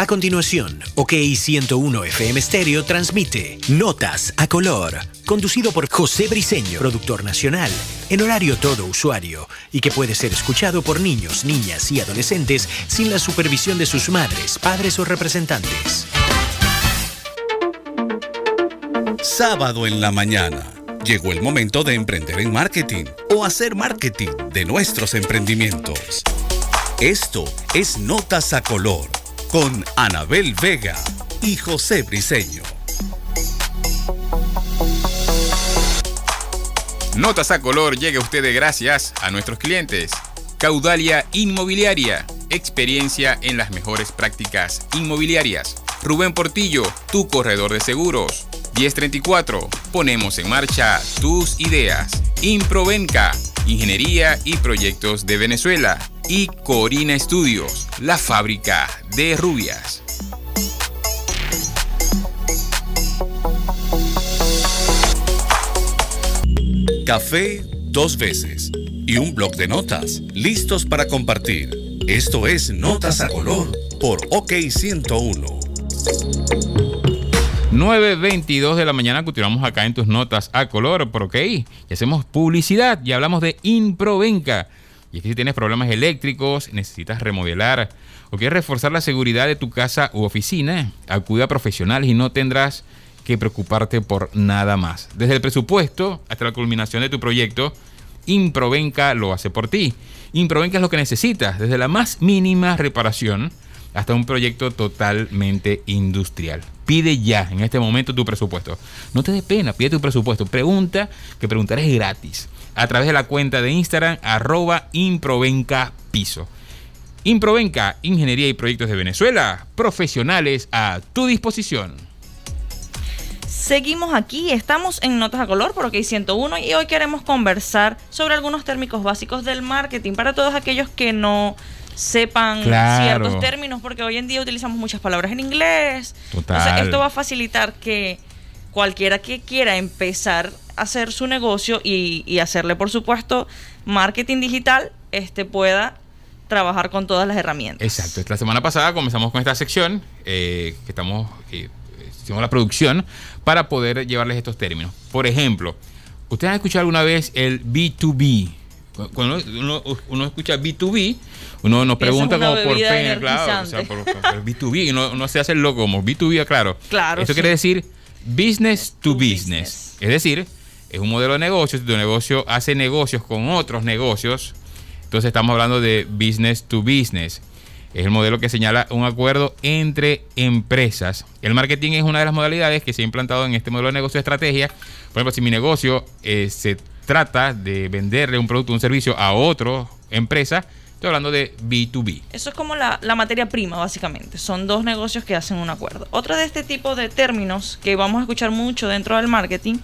A continuación, OK 101 FM Stereo transmite Notas a color, conducido por José Briseño, productor nacional, en horario todo usuario y que puede ser escuchado por niños, niñas y adolescentes sin la supervisión de sus madres, padres o representantes. Sábado en la mañana. Llegó el momento de emprender en marketing o hacer marketing de nuestros emprendimientos. Esto es Notas a Color con Anabel Vega y José Briseño. Notas a Color llega a ustedes gracias a nuestros clientes. Caudalia Inmobiliaria, experiencia en las mejores prácticas inmobiliarias. Rubén Portillo, tu corredor de seguros. 1034, ponemos en marcha tus ideas. Improvenca, ingeniería y proyectos de Venezuela y Corina Studios, la fábrica de rubias. Café dos veces y un blog de notas listos para compartir. Esto es Notas a Color por OK 101. 9.22 de la mañana continuamos acá en tus notas a color por OK y hacemos publicidad y hablamos de Improvenca y es que si tienes problemas eléctricos, necesitas remodelar o quieres reforzar la seguridad de tu casa u oficina, acude a profesionales y no tendrás que preocuparte por nada más. Desde el presupuesto hasta la culminación de tu proyecto, Improvenca lo hace por ti. Improvenca es lo que necesitas, desde la más mínima reparación hasta un proyecto totalmente industrial. Pide ya en este momento tu presupuesto. No te dé pena, pide tu presupuesto. Pregunta, que preguntar es gratis a través de la cuenta de Instagram arroba Improvenca Piso. Improvenca, Ingeniería y Proyectos de Venezuela, profesionales a tu disposición. Seguimos aquí, estamos en Notas a Color por OK 101 y hoy queremos conversar sobre algunos térmicos básicos del marketing para todos aquellos que no sepan ciertos términos, porque hoy en día utilizamos muchas palabras en inglés. Total. esto va a facilitar que cualquiera que quiera empezar hacer su negocio y, hacerle, por supuesto, marketing digital, este pueda trabajar con todas las herramientas. Exacto. La semana pasada comenzamos con esta sección, eh, que estamos, eh, hicimos la producción, para poder llevarles estos términos. Por ejemplo, ¿ustedes han escuchado alguna vez el B2B? Cuando uno, escucha B2B, uno nos pregunta como por pena, claro, o sea, por, B2B, y uno, se hace el loco como B2B, claro. Claro. Eso quiere decir business to, business. Es decir, es un modelo de negocio. Si tu negocio hace negocios con otros negocios, entonces estamos hablando de business to business. Es el modelo que señala un acuerdo entre empresas. El marketing es una de las modalidades que se ha implantado en este modelo de negocio de estrategia. Por ejemplo, si mi negocio eh, se trata de venderle un producto un servicio a otra empresa, Estoy hablando de B2B. Eso es como la, materia prima, básicamente. Son dos negocios que hacen un acuerdo. Otra de este tipo de términos que vamos a escuchar mucho dentro del marketing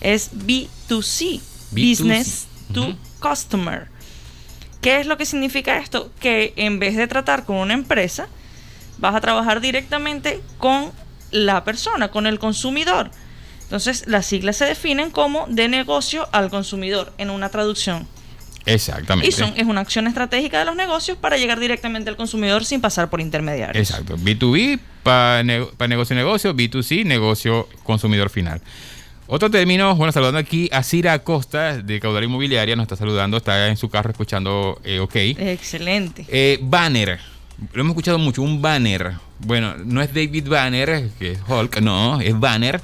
es B2C, Business to Customer. ¿Qué es lo que significa esto? Que en vez de tratar con una empresa, vas a trabajar directamente con la persona, con el consumidor. Entonces, las siglas se definen como de negocio al consumidor en una traducción Exactamente. Y son, es una acción estratégica de los negocios para llegar directamente al consumidor sin pasar por intermediarios. Exacto. B2B para negocio negocio, B2C negocio consumidor final. Otro término, bueno, saludando aquí a Cira Acosta de Caudal Inmobiliaria, nos está saludando, está en su carro escuchando eh, OK. Excelente. Eh, banner, lo hemos escuchado mucho, un banner. Bueno, no es David Banner, que es Hulk, no, es banner.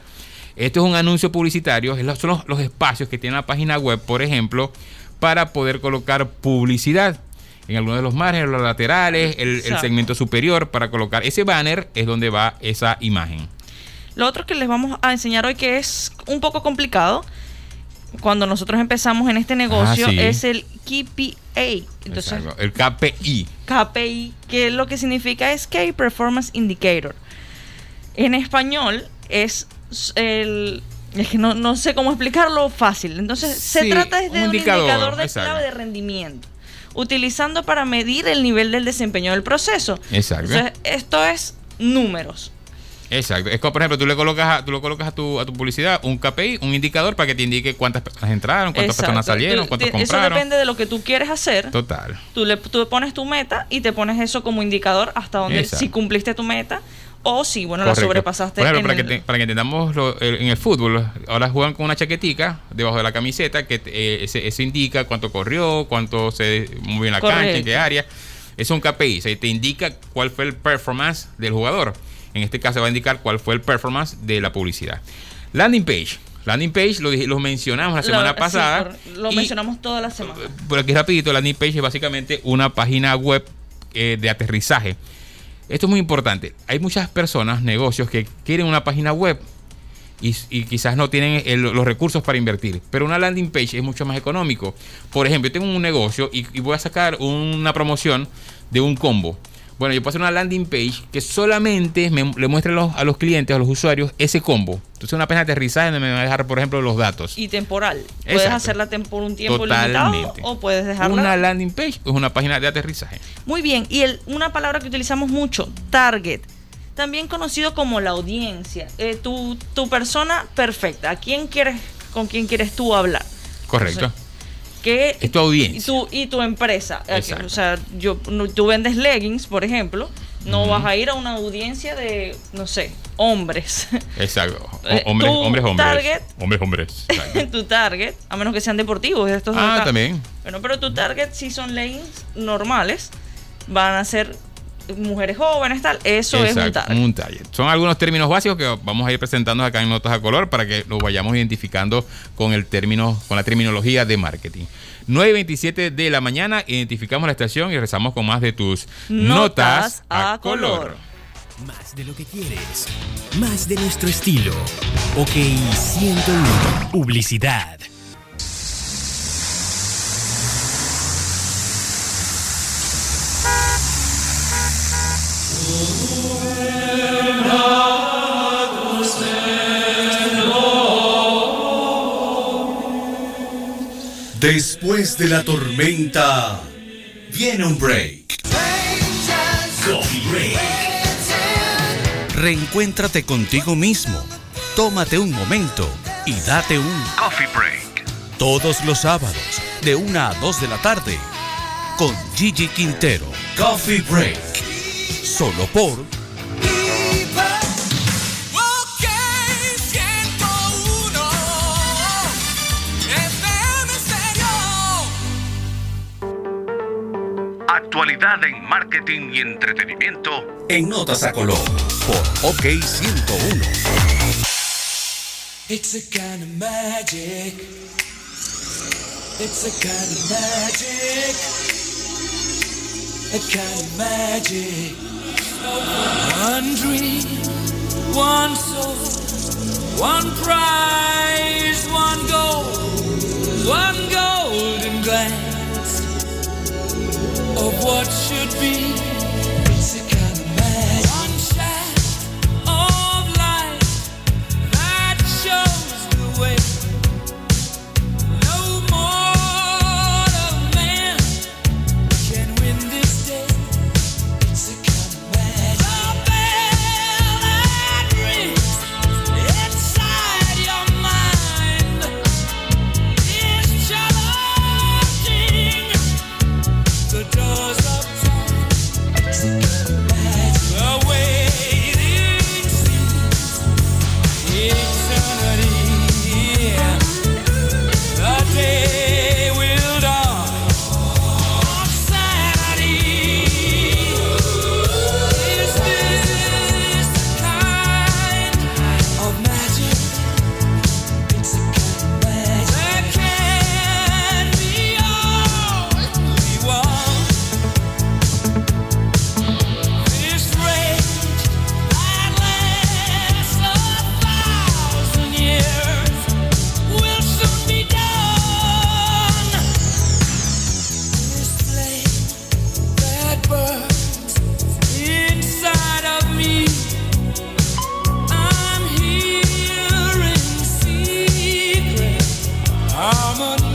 Esto es un anuncio publicitario, son los, los espacios que tiene la página web, por ejemplo, para poder colocar publicidad en algunos de los márgenes, los laterales, el, segmento superior, para colocar ese banner es donde va esa imagen. Lo otro que les vamos a enseñar hoy que es un poco complicado, cuando nosotros empezamos en este negocio, ah, es el KPA. Entonces, el KPI. KPI, que lo que significa es Key Performance Indicator. En español es el es que no, sé cómo explicarlo fácil. Entonces, se trata de un, indicador, de clave de rendimiento, utilizando para medir el nivel del desempeño del proceso. Exacto. Entonces, esto es números. Exacto. Es como, por ejemplo, tú le colocas, a, tú le colocas a, tu, a tu publicidad un KPI, un indicador para que te indique cuántas personas entraron, cuántas Exacto. personas salieron, cuántos te- Eso compraron. depende de lo que tú quieres hacer. Total. Tú le tú pones tu meta y te pones eso como indicador hasta donde Exacto. si cumpliste tu meta o si bueno la sobrepasaste. Por ejemplo, en para, que te- para que entendamos lo- en el fútbol, ahora juegan con una chaquetica debajo de la camiseta que eh, eso indica cuánto corrió, cuánto se movió en la cancha, en qué área. Es un KPI, o sea, te indica cuál fue el performance del jugador. En este caso va a indicar cuál fue el performance de la publicidad. Landing page. Landing page lo, lo mencionamos la semana pasada. lo y- mencionamos toda la semana. por aquí rapidito, landing page es básicamente una página web eh, de aterrizaje. Esto es muy importante. Hay muchas personas, negocios que quieren una página web y, y quizás no tienen el- los recursos para invertir. Pero una landing page es mucho más económico. Por ejemplo, yo tengo un negocio y, y voy a sacar una promoción de un combo. Bueno, yo puedo hacer una landing page que solamente me- le muestre a los, a los clientes, a los usuarios, ese combo. Entonces, una página de aterrizaje donde me va a dejar, por ejemplo, los datos. Y temporal. Puedes Exacto. hacerla por un tiempo Totalmente. limitado o puedes dejarla. Una landing page es una página de aterrizaje. Muy bien. Y el- una palabra que utilizamos mucho, target. También conocido como la audiencia. Eh, tu, tu persona perfecta. ¿A quién quieres, con quién quieres tú hablar? Correcto. Entonces, que Es tu audiencia. Y tu, y tu empresa. Eh, Exacto. O sea, yo, tú vendes leggings, por ejemplo. No vas a ir a una audiencia de, no sé, hombres. Exacto. O- Eh, hombres, tu hombres, hombres. target- Hombres, hombres. Exacto. tu target, a menos que sean deportivos. Estos ah, también. Bueno, pero tu target, si son leggings normales, van a ser mujeres jóvenes, tal. Eso es un Exacto, target. un target. Son algunos términos básicos que vamos a ir presentando acá en Notas a Color para que lo vayamos identificando con el término, con la terminología de marketing. 9.27 de la mañana, identificamos la estación y regresamos con más de tus Notas notas, a, a color. color. Más de lo que quieres. Más de nuestro estilo. Ok 101. Publicidad. Después de la tormenta, viene un break. Coffee Break. Reencuéntrate contigo mismo. Tómate un momento y date un Coffee Break. Todos los sábados, de 1 a 2 de la tarde, con Gigi Quintero. Coffee Break. Solo por Actualidad en marketing y entretenimiento en Notas a Color por OK 101. It's a kind of magic. It's a kind of magic. A kind of magic. One dream, one soul, one prize, one goal, one golden glance of what should be. harmony.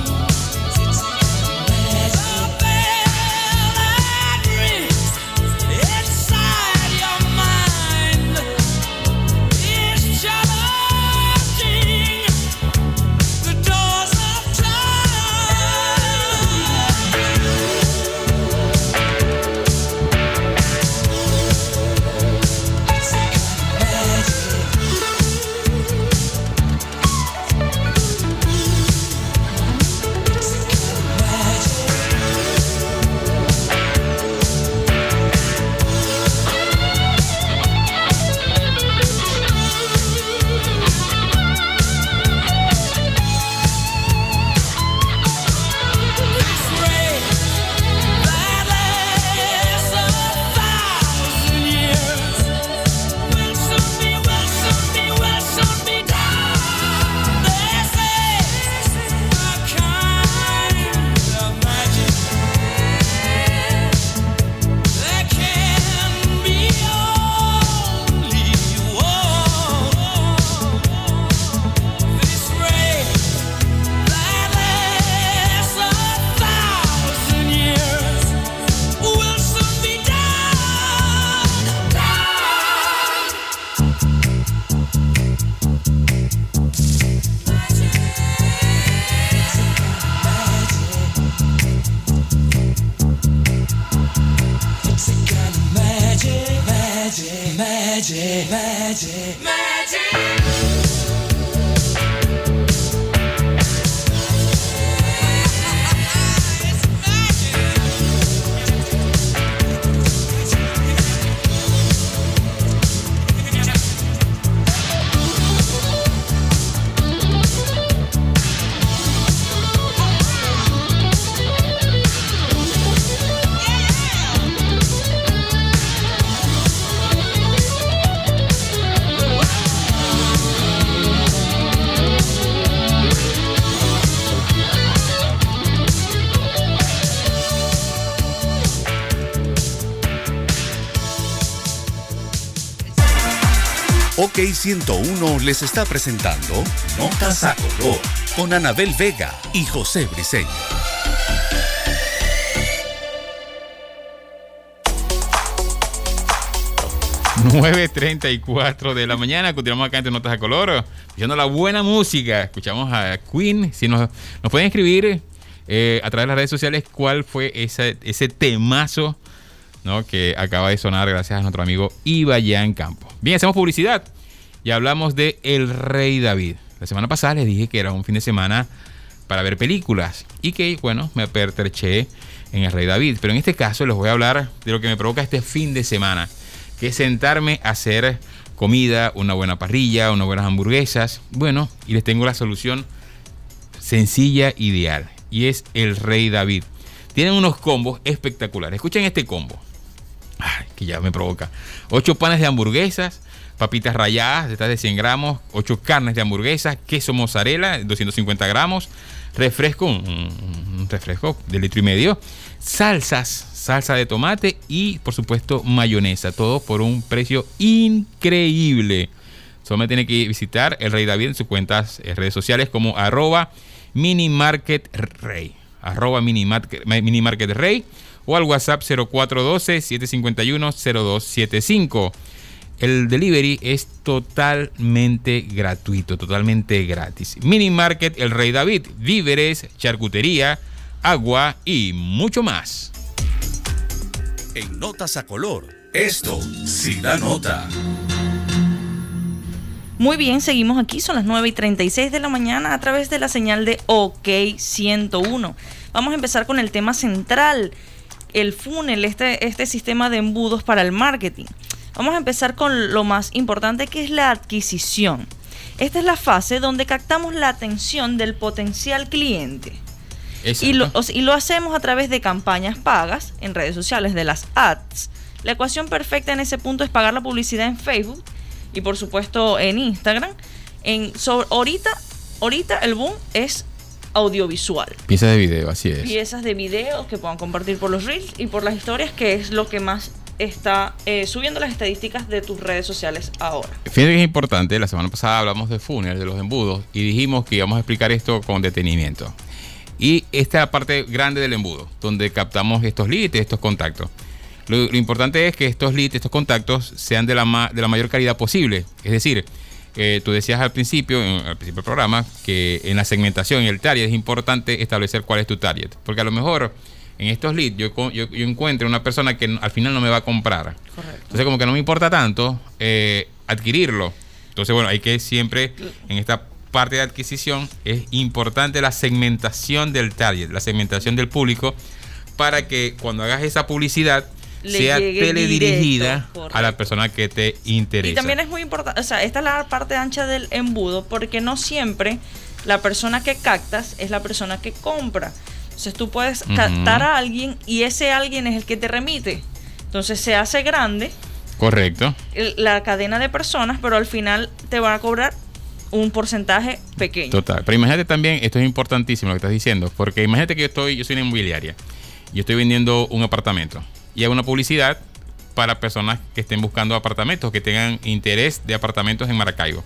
OK 101 les está presentando Notas a Color con Anabel Vega y José Briseño. Nueve 9.34 de la mañana, continuamos acá entre Notas a Color, escuchando la buena música. Escuchamos a Queen. Si nos, pueden escribir eh, a través de las redes sociales cuál fue ese, temazo ¿no? que acaba de sonar gracias a nuestro amigo Ibayan Campo. Bien, hacemos publicidad y hablamos de El Rey David. La semana pasada les dije que era un fin de semana para ver películas y que, bueno, me pertreché en El Rey David. Pero en este caso les voy a hablar de lo que me provoca este fin de semana, que es sentarme a hacer comida, una buena parrilla, unas buenas hamburguesas. Bueno, y les tengo la solución sencilla, ideal, y es El Rey David. Tienen unos combos espectaculares. Escuchen este combo. Que ya me provoca. 8 panes de hamburguesas, papitas ralladas, estas de 100 gramos, 8 carnes de hamburguesas, queso mozzarella, 250 gramos, refresco, un, refresco de litro y medio, salsas, salsa de tomate y por supuesto mayonesa, todo por un precio increíble. Solo me tiene que visitar el Rey David en sus cuentas en redes sociales como arroba minimarketrey, arroba minimarket, minimarketrey o al WhatsApp 0412-751-0275. El delivery es totalmente gratuito, totalmente gratis. Mini Market El Rey David, víveres, charcutería, agua y mucho más. En Notas a Color, esto sí da nota. Muy bien, seguimos aquí, son las 9 y 36 de la mañana a través de la señal de OK 101. Vamos a empezar con el tema central, el funnel, este, este sistema de embudos para el marketing. Vamos a empezar con lo más importante que es la adquisición. Esta es la fase donde captamos la atención del potencial cliente. Y lo, y hacemos a través de campañas pagas en redes sociales, de las ads. La ecuación perfecta en ese punto es pagar la publicidad en Facebook y por supuesto en Instagram. En, ahorita, ahorita el boom es audiovisual. Piezas de video, así es. Piezas de video que puedan compartir por los reels y por las historias, que es lo que más está eh, subiendo las estadísticas de tus redes sociales ahora. Fíjate que es importante, la semana pasada hablamos de funnel, de los embudos, y dijimos que íbamos a explicar esto con detenimiento. Y esta es la parte grande del embudo, donde captamos estos leads, estos contactos. Lo, importante es que estos leads, estos contactos, sean de la, ma- de la mayor calidad posible. Es decir, eh, tú decías al principio, al principio del programa, que en la segmentación, en el target, es importante establecer cuál es tu target. Porque a lo mejor en estos leads yo, yo, yo encuentro una persona que al final no me va a comprar. Correcto. Entonces, como que no me importa tanto eh, adquirirlo. Entonces, bueno, hay que siempre, en esta parte de adquisición, es importante la segmentación del target, la segmentación del público, para que cuando hagas esa publicidad Le sea teledirigida directo, a la persona que te interesa. Y también es muy importante, o sea, esta es la parte ancha del embudo, porque no siempre la persona que captas es la persona que compra. Entonces tú puedes captar a alguien y ese alguien es el que te remite. Entonces se hace grande Correcto. la cadena de personas, pero al final te van a cobrar un porcentaje pequeño. Total. Pero imagínate también, esto es importantísimo lo que estás diciendo, porque imagínate que yo estoy, yo soy una inmobiliaria, yo estoy vendiendo un apartamento y hago una publicidad para personas que estén buscando apartamentos, que tengan interés de apartamentos en Maracaibo.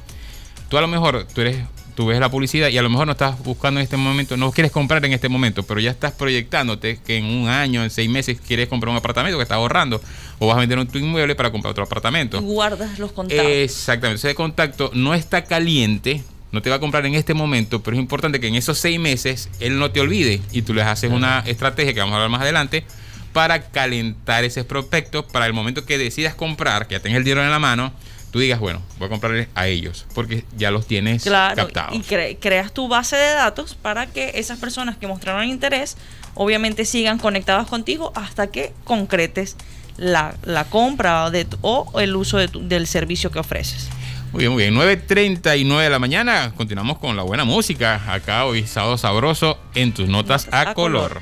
Tú a lo mejor, tú eres, tú ves la publicidad y a lo mejor no estás buscando en este momento, no quieres comprar en este momento, pero ya estás proyectándote que en un año, en seis meses quieres comprar un apartamento que estás ahorrando o vas a vender un tu inmueble para comprar otro apartamento. Guardas los contactos. Exactamente. Ese contacto no está caliente, no te va a comprar en este momento, pero es importante que en esos seis meses él no te olvide y tú les haces una estrategia que vamos a hablar más adelante para calentar ese prospecto para el momento que decidas comprar, que ya tengas el dinero en la mano, tú digas, bueno, voy a comprarle a ellos, porque ya los tienes Claro, captados. y cre- creas tu base de datos para que esas personas que mostraron interés, obviamente sigan conectadas contigo hasta que concretes la, la compra de o el uso de tu- del servicio que ofreces. Muy bien, muy bien. 9.39 de la mañana. Continuamos con la buena música. Acá hoy, sábado sabroso, en tus notas a, a color. color.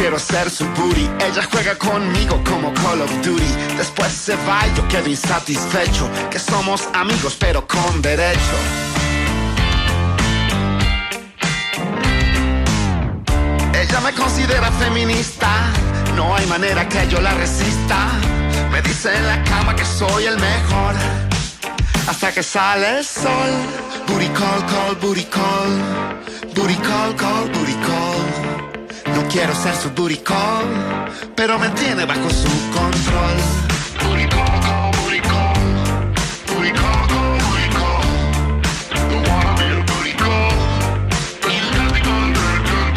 Quiero ser su booty. Ella juega conmigo como Call of Duty. Después se va y yo quedo insatisfecho. Que somos amigos pero con derecho. Ella me considera feminista. No hay manera que yo la resista. Me dice en la cama que soy el mejor. Hasta que sale el sol. Booty call, call, booty call. Booty call, call, booty call. Quiero ser su call, pero me tiene bajo su control. Be a. But she's got control.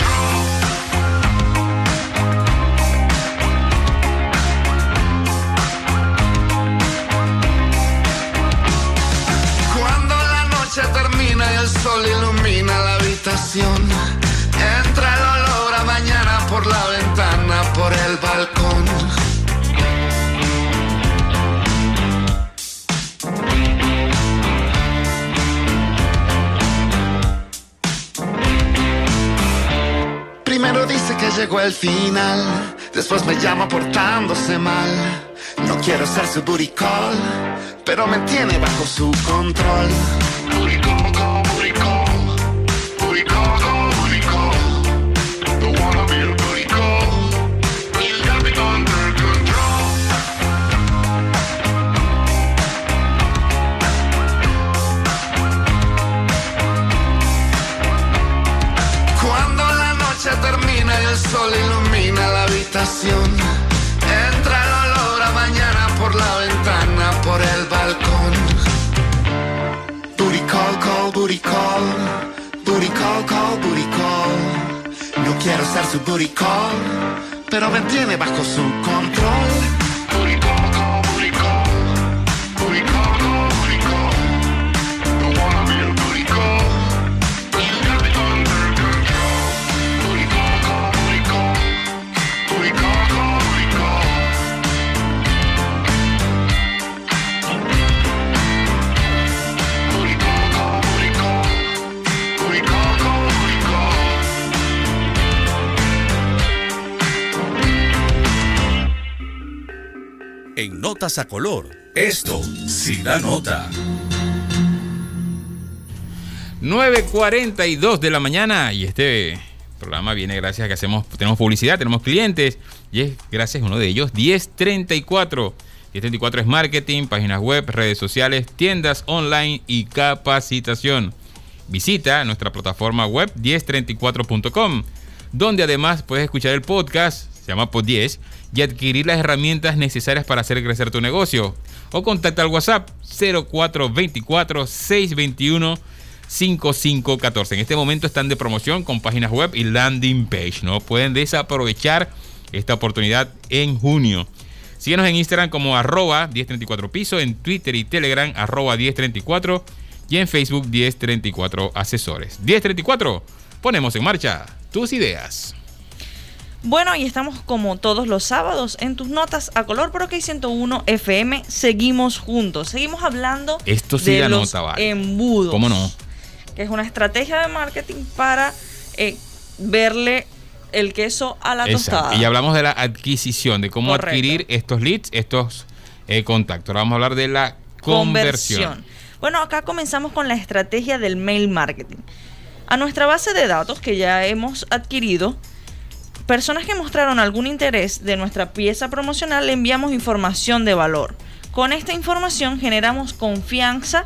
Cuando la noche termina y el sol ilumina la habitación, por la ventana, por el balcón. Primero dice que llegó el final, después me llama portándose mal. No quiero ser su call, pero me tiene bajo su control. Sol ilumina la habitación, entra el olor a mañana por la ventana, por el balcón. Booty call, call, booty call. Booty call, call, booty call. No quiero ser su booty call, pero me tiene bajo su control. Notas a Color, esto sí da nota. 9.42 de la mañana y este programa viene gracias a que hacemos, tenemos publicidad, tenemos clientes y es gracias a uno de ellos, 1034. 1034 es marketing, páginas web, redes sociales, tiendas online y capacitación. Visita nuestra plataforma web 1034.com, donde además puedes escuchar el podcast, se llama Pod 10, y adquirir las herramientas necesarias para hacer crecer tu negocio. O contacta al WhatsApp 0424 621 5514. En este momento están de promoción con páginas web y landing page. No pueden desaprovechar esta oportunidad en junio. Síguenos en Instagram como arroba 1034 piso, en Twitter y Telegram arroba 1034 y en Facebook 1034 asesores. 1034, ponemos en marcha tus ideas. Bueno, y estamos como todos los sábados en tus notas a color por OK 101 FM. Seguimos juntos, seguimos hablando Esto sí de los nota, vale. embudos. ¿Cómo no? Que es una estrategia de marketing para eh, verle el queso a la Exacto. tostada. Y hablamos de la adquisición, de cómo Correcto. adquirir estos leads, estos eh, contactos. Ahora vamos a hablar de la conversión. Bueno, acá comenzamos con la estrategia del mail marketing. A nuestra base de datos que ya hemos adquirido, personas que mostraron algún interés de nuestra pieza promocional le enviamos información de valor. Con esta información generamos confianza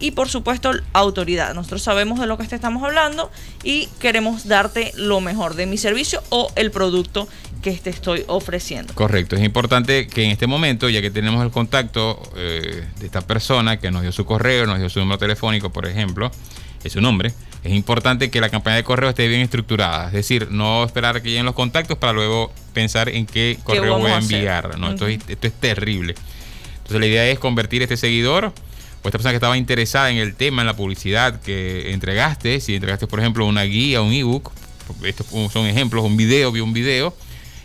y por supuesto autoridad. Nosotros sabemos de lo que te estamos hablando y queremos darte lo mejor de mi servicio o el producto que te estoy ofreciendo. Correcto, es importante que en este momento, ya que tenemos el contacto eh, de esta persona que nos dio su correo, nos dio su número telefónico, por ejemplo, es su nombre, es importante que la campaña de correo esté bien estructurada. Es decir, no esperar a que lleguen los contactos para luego pensar en qué correo voy a enviar. No, esto, es, Ujú. esto es terrible. Entonces la idea es convertir este seguidor o esta persona que estaba interesada en el tema, en la publicidad que entregaste, si entregaste por ejemplo una guía, un ebook, estos son ejemplos, un video, vi un video,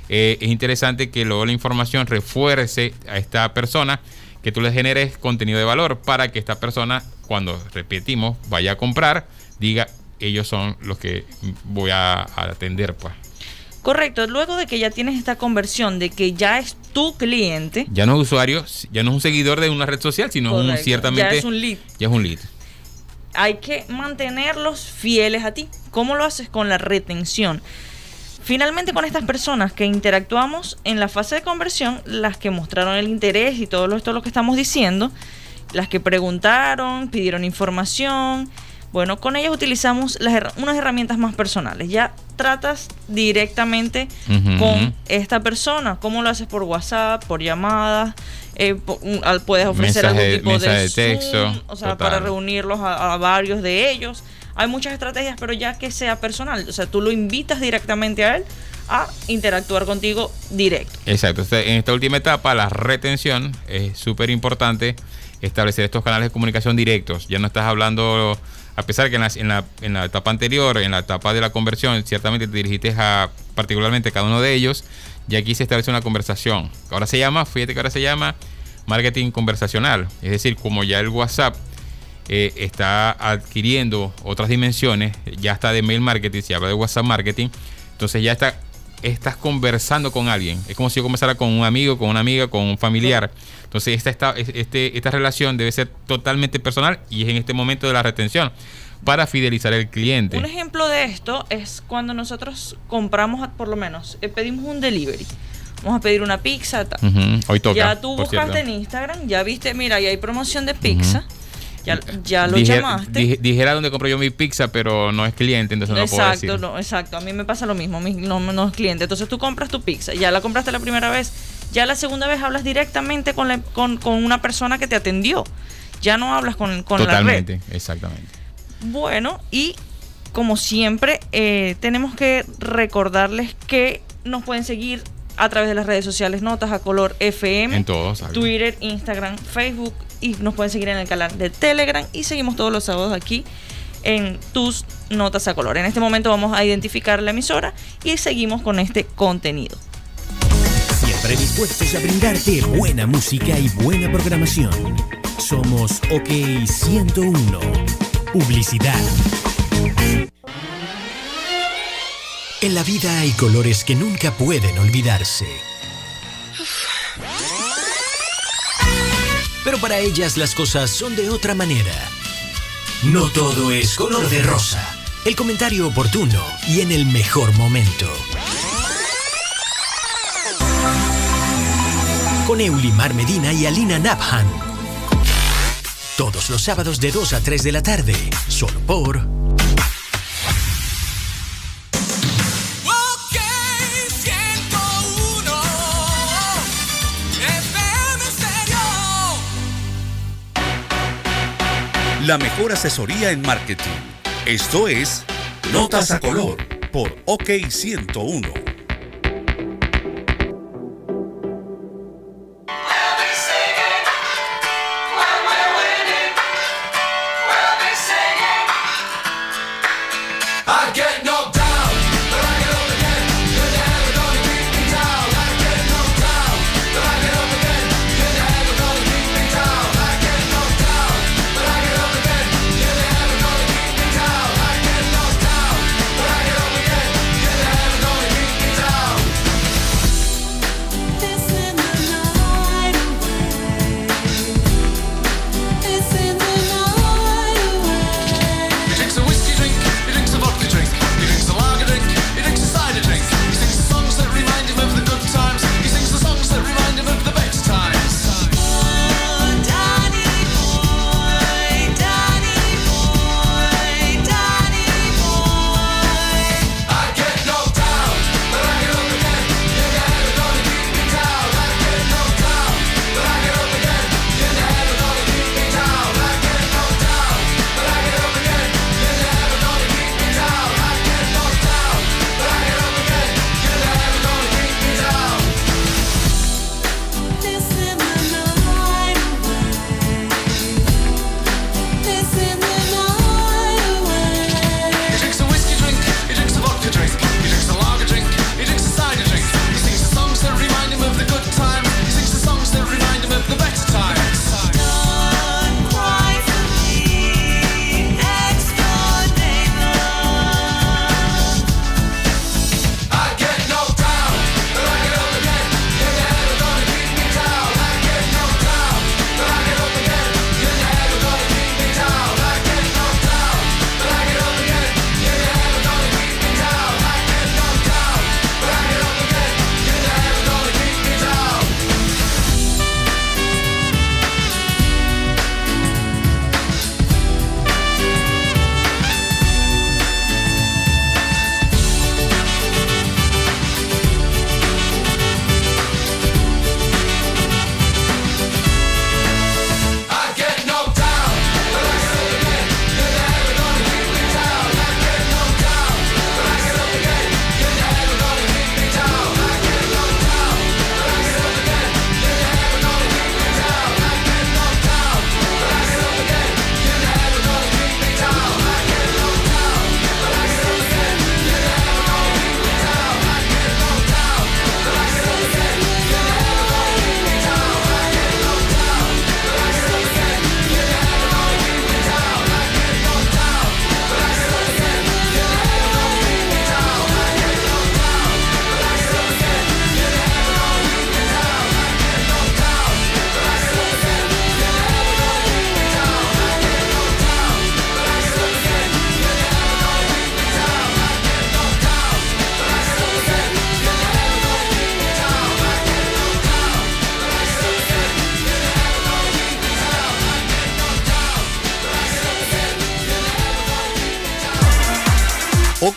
eh, es interesante que luego la información refuerce a esta persona, que tú le generes contenido de valor para que esta persona, cuando repetimos, vaya a comprar, diga, ellos son los que voy a, a atender, pues. Correcto, luego de que ya tienes esta conversión de que ya es tu cliente, Ya no es usuario, ya no es un seguidor de una red social, sino un, ciertamente... ya es un lead. Ya es un lead. hay que mantenerlos fieles a ti. ¿Cómo lo haces con la retención? Finalmente con estas personas que interactuamos en la fase de conversión, las que mostraron el interés y todo esto lo que estamos diciendo, las que preguntaron, pidieron información, bueno, con ellas utilizamos las her- unas herramientas más personales. Ya tratas directamente con esta persona. ¿Cómo lo haces por WhatsApp, por llamadas? Eh, po- un- al- puedes ofrecer Mensaje- algún tipo mensaje de, texto, o sea, total. para reunirlos a, a varios de ellos. Hay muchas estrategias, pero ya que sea personal, o sea, tú lo invitas directamente a él a interactuar contigo directo. Exacto. Entonces, en esta última etapa, la retención es súper importante establecer estos canales de comunicación directos. Ya no estás hablando, a pesar que en la, en, la, etapa anterior, en la etapa de la conversión, ciertamente te dirigiste a particularmente cada uno de ellos, y aquí se establece una conversación. Ahora se llama, fíjate que ahora se llama marketing conversacional. Es decir, como ya el WhatsApp eh, está adquiriendo otras dimensiones, ya está de mail marketing, se habla de WhatsApp marketing, entonces ya está, estás conversando con alguien. Es como si yo conversara con un amigo, con una amiga, con un familiar. Entonces esta, esta, este, esta relación debe ser totalmente personal y es en este momento de la retención para fidelizar al cliente. Un ejemplo de esto es cuando nosotros compramos, por lo menos, eh, pedimos un delivery. Vamos a pedir una pizza. tal. Ujú, Hoy toca. ya tú buscaste cierto. en Instagram, ya viste, mira, ya hay promoción de pizza. Ya, ya lo llamaste. dije- dijera dónde compro yo mi pizza, pero no es cliente, entonces no lo puedo decir. Exacto, no, exacto. A mí me pasa lo mismo, mi- no, no es cliente. Entonces tú compras tu pizza, ya la compraste la primera vez, ya la segunda vez hablas directamente con, la- con, con una persona que te atendió. Ya no hablas con, con la red. Totalmente, exactamente. Bueno, y como siempre, eh, tenemos que recordarles que nos pueden seguir a través de las redes sociales Notas a Color FM. En todos. ¿sabes? Twitter, Instagram, Facebook y nos pueden seguir en el canal de Telegram y seguimos todos los sábados aquí en tus notas a color. En este momento vamos a identificar la emisora y seguimos con este contenido. Siempre dispuestos a brindarte buena música y buena programación. Somos OK 101. Publicidad. En la vida hay colores que nunca pueden olvidarse. Pero para ellas las cosas son de otra manera. No todo es color de rosa. El comentario oportuno y en el mejor momento. Con Eulimar Medina y Alina Nabhan. Todos los sábados de 2 a 3 de la tarde. Solo por La mejor asesoría en marketing. Esto es Notas a Color por OK 101.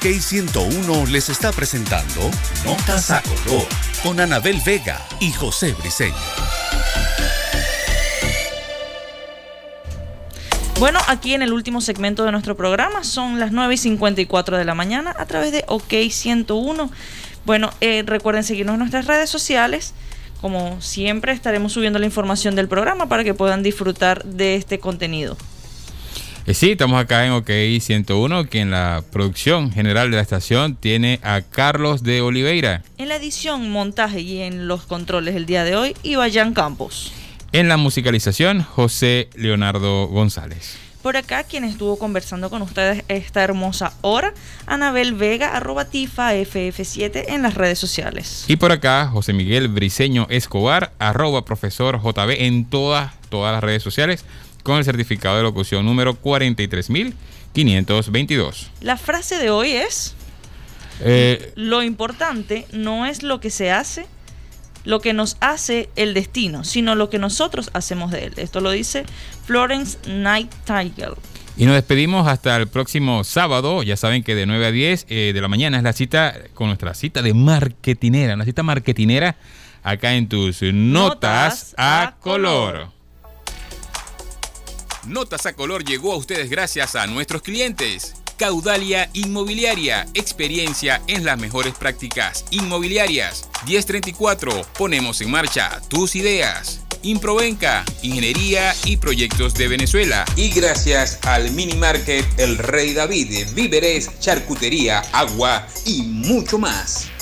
K101 les está presentando Notas a Color con Anabel Vega y José Briseño. Bueno, aquí en el último segmento de nuestro programa son las 9 y 54 de la mañana a través de OK 101. Bueno, eh, recuerden seguirnos en nuestras redes sociales. Como siempre, estaremos subiendo la información del programa para que puedan disfrutar de este contenido. Sí, estamos acá en OK 101, que en la producción general de la estación tiene a Carlos de Oliveira. En la edición, montaje y en los controles el día de hoy, Ibayan Campos. En la musicalización, José Leonardo González. Por acá, quien estuvo conversando con ustedes esta hermosa hora, Anabel Vega, arroba tifa FF7 en las redes sociales. Y por acá, José Miguel Briseño Escobar, arroba profesor JB en todas, todas las redes sociales, con el certificado de locución número 43522. La frase de hoy es, Eh, lo importante no es lo que se hace, lo que nos hace el destino, sino lo que nosotros hacemos de él. Esto lo dice Florence Nightingale. y nos despedimos hasta el próximo sábado. Ya saben que de 9 a 10 eh, de la mañana es la cita con nuestra cita de marketinera, una cita marketinera acá en tus notas, a color. Notas a color llegó a ustedes gracias a nuestros clientes. Caudalia Inmobiliaria, experiencia en las mejores prácticas inmobiliarias. 1034, ponemos en marcha tus ideas. Improvenca, Ingeniería y Proyectos de Venezuela. Y gracias al Mini Market El Rey David, víveres, charcutería, agua y mucho más.